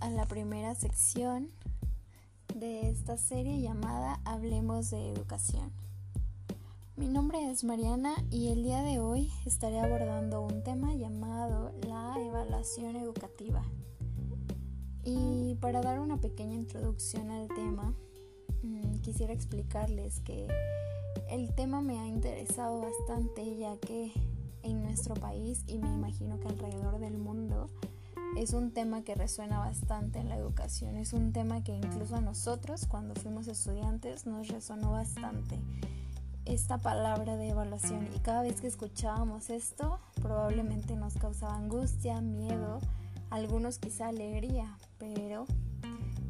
a la primera sección de esta serie llamada Hablemos de Educación. Mi nombre es Mariana y el día de hoy estaré abordando un tema llamado la evaluación educativa. Y para dar una pequeña introducción al tema, mm, quisiera explicarles que el tema me ha interesado bastante ya que en nuestro país y me imagino que alrededor del mundo es un tema que resuena bastante en la educación, es un tema que incluso a nosotros cuando fuimos estudiantes nos resonó bastante esta palabra de evaluación. Y cada vez que escuchábamos esto probablemente nos causaba angustia, miedo, algunos quizá alegría, pero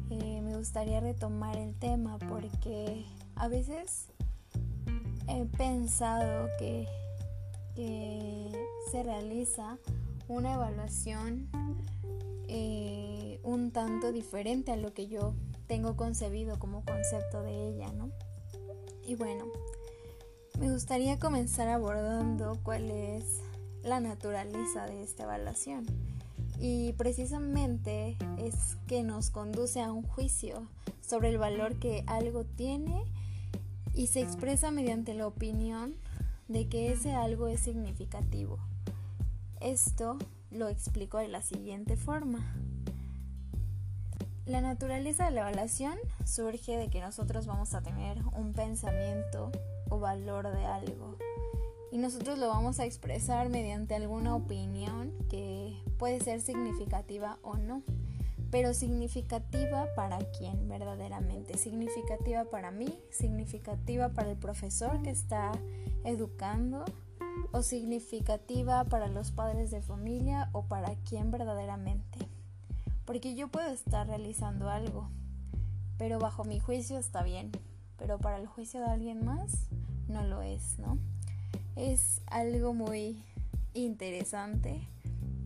eh, me gustaría retomar el tema porque a veces he pensado que, que se realiza una evaluación eh, un tanto diferente a lo que yo tengo concebido como concepto de ella, ¿no? Y bueno, me gustaría comenzar abordando cuál es la naturaleza de esta evaluación. Y precisamente es que nos conduce a un juicio sobre el valor que algo tiene y se expresa mediante la opinión de que ese algo es significativo. Esto lo explico de la siguiente forma. La naturaleza de la evaluación surge de que nosotros vamos a tener un pensamiento o valor de algo. Y nosotros lo vamos a expresar mediante alguna opinión que puede ser significativa o no, pero significativa para quién verdaderamente, significativa para mí, significativa para el profesor que está educando o significativa para los padres de familia o para quién verdaderamente. Porque yo puedo estar realizando algo, pero bajo mi juicio está bien, pero para el juicio de alguien más no lo es, ¿no? Es algo muy interesante,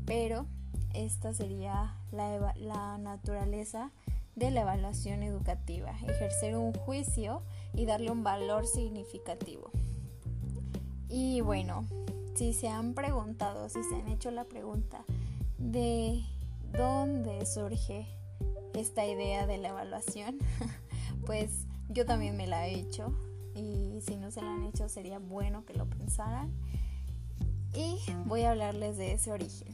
pero esta sería la, la naturaleza de la evaluación educativa, ejercer un juicio y darle un valor significativo. Y bueno, si se han preguntado, si se han hecho la pregunta de dónde surge esta idea de la evaluación, pues yo también me la he hecho y si no se la han hecho sería bueno que lo pensaran. Y voy a hablarles de ese origen.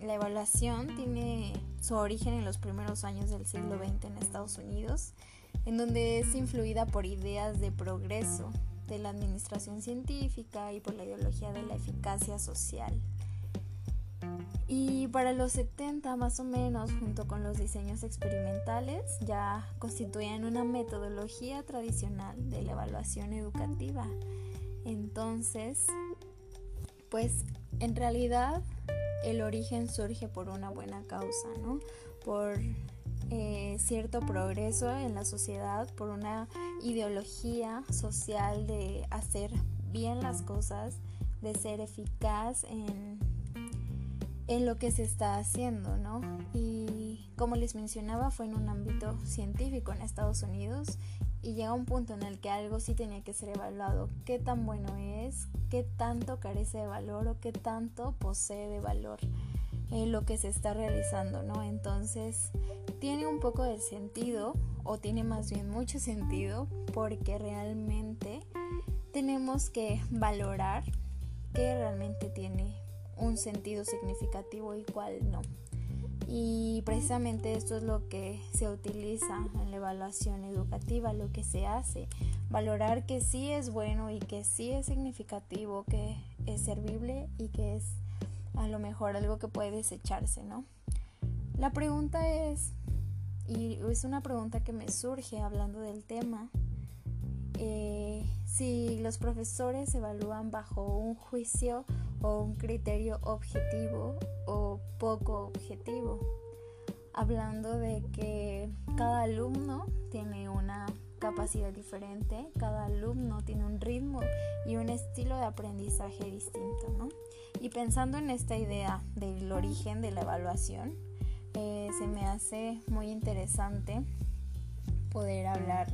La evaluación tiene su origen en los primeros años del siglo XX en Estados Unidos, en donde es influida por ideas de progreso, de la administración científica y por la ideología de la eficacia social. Y para los 70 más o menos, junto con los diseños experimentales, ya constituían una metodología tradicional de la evaluación educativa. Entonces, pues en realidad el origen surge por una buena causa, ¿no? Por eh, cierto progreso en la sociedad, por una ideología social de hacer bien las cosas, de ser eficaz en, en lo que se está haciendo, ¿no? Y como les mencionaba, fue en un ámbito científico en Estados Unidos y llega un punto en el que algo sí tenía que ser evaluado. ¿Qué tan bueno es? ¿Qué tanto carece de valor o qué tanto posee de valor? Lo que se está realizando, ¿no? Entonces tiene un poco de sentido o tiene más bien mucho sentido porque realmente tenemos que valorar qué realmente tiene un sentido significativo y cuál no. Y precisamente esto es lo que se utiliza en la evaluación educativa, lo que se hace, valorar que sí es bueno y que sí es significativo, que es servible y que es a lo mejor algo que puede desecharse, ¿no? La pregunta es, y es una pregunta que me surge hablando del tema, eh, si los profesores evalúan bajo un juicio o un criterio objetivo o poco objetivo, hablando de que cada alumno tiene una capacidad diferente, cada alumno tiene un ritmo y un estilo de aprendizaje distinto, ¿no? Y pensando en esta idea del origen de la evaluación, eh, se me hace muy interesante poder hablar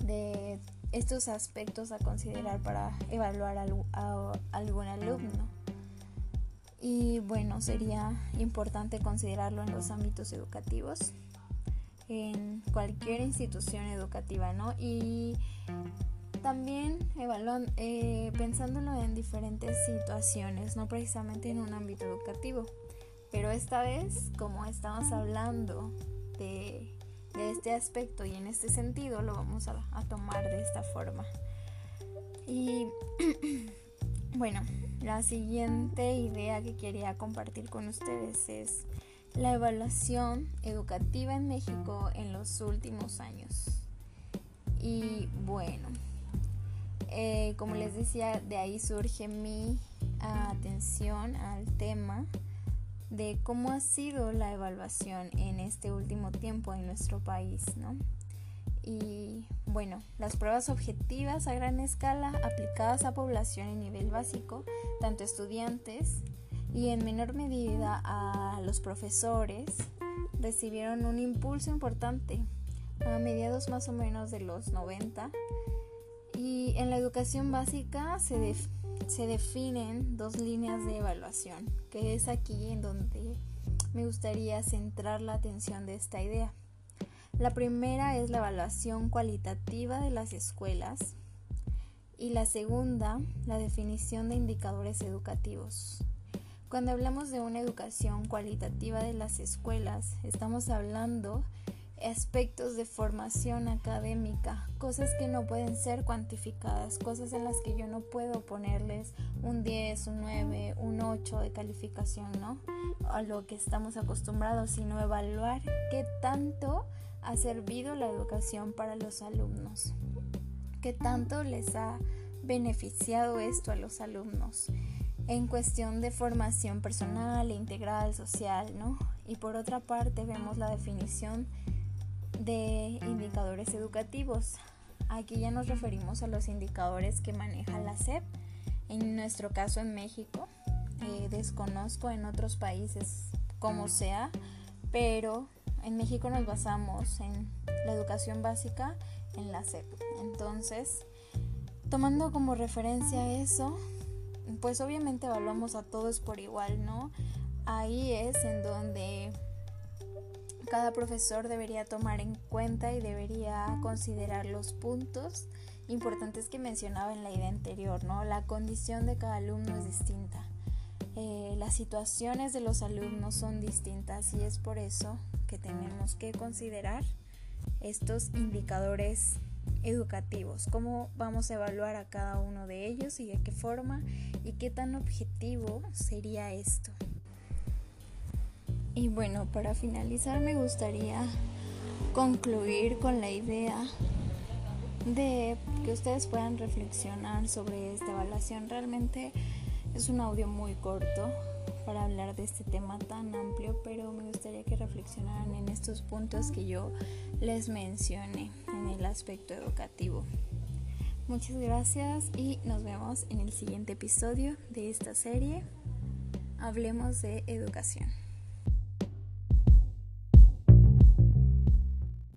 de estos aspectos a considerar para evaluar a, algún alumno. y bueno, sería importante considerarlo en los ámbitos educativos, en cualquier institución educativa, ¿no? Y también evaluando, eh, pensándolo en diferentes situaciones, no precisamente en un ámbito educativo. Pero esta vez, como estamos hablando de, este aspecto y en este sentido, lo vamos a, a tomar de esta forma. Y bueno, la siguiente idea que quería compartir con ustedes es la evaluación educativa en México en los últimos años. Y bueno, eh, como les decía, de ahí surge mi atención al tema de cómo ha sido la evaluación en este último tiempo en nuestro país, ¿no? Y bueno, las pruebas objetivas a gran escala aplicadas a población en nivel básico, tanto estudiantes y en menor medida a los profesores, recibieron un impulso importante a mediados más o menos de los 90 y en la educación básica se, se definen dos líneas de evaluación, que es aquí en donde me gustaría centrar la atención de esta idea. La primera es la evaluación cualitativa de las escuelas y la segunda, la definición de indicadores educativos. Cuando hablamos de una educación cualitativa de las escuelas, estamos hablando aspectos de formación académica, cosas que no pueden ser cuantificadas, cosas en las que yo no puedo ponerles un 10, un 9, un 8 de calificación, ¿no? A lo que estamos acostumbrados, sino evaluar qué tanto ha servido la educación para los alumnos, qué tanto les ha beneficiado esto a los alumnos en cuestión de formación personal, integral, social, ¿no? Y por otra parte vemos la definición de indicadores educativos. Aquí ya nos referimos a los indicadores que maneja la SEP. En nuestro caso en México, eh, desconozco en otros países como sea, pero en México nos basamos en la educación básica en la SEP. Entonces, tomando como referencia eso, pues obviamente evaluamos a todos por igual, ¿no? Ahí es en donde cada profesor debería tomar en cuenta y debería considerar los puntos importantes que mencionaba en la idea anterior, ¿no? La condición de cada alumno es distinta. Eh, las situaciones de los alumnos son distintas y es por eso que tenemos que considerar estos indicadores educativos, cómo vamos a evaluar a cada uno de ellos y de qué forma y qué tan objetivo sería esto. Y bueno, para finalizar me gustaría concluir con la idea de que ustedes puedan reflexionar sobre esta evaluación. Realmente es un audio muy corto para hablar de este tema tan amplio, pero me gustaría que reflexionaran en estos puntos que yo les mencioné en el aspecto educativo. Muchas gracias y nos vemos en el siguiente episodio de esta serie. Hablemos de educación.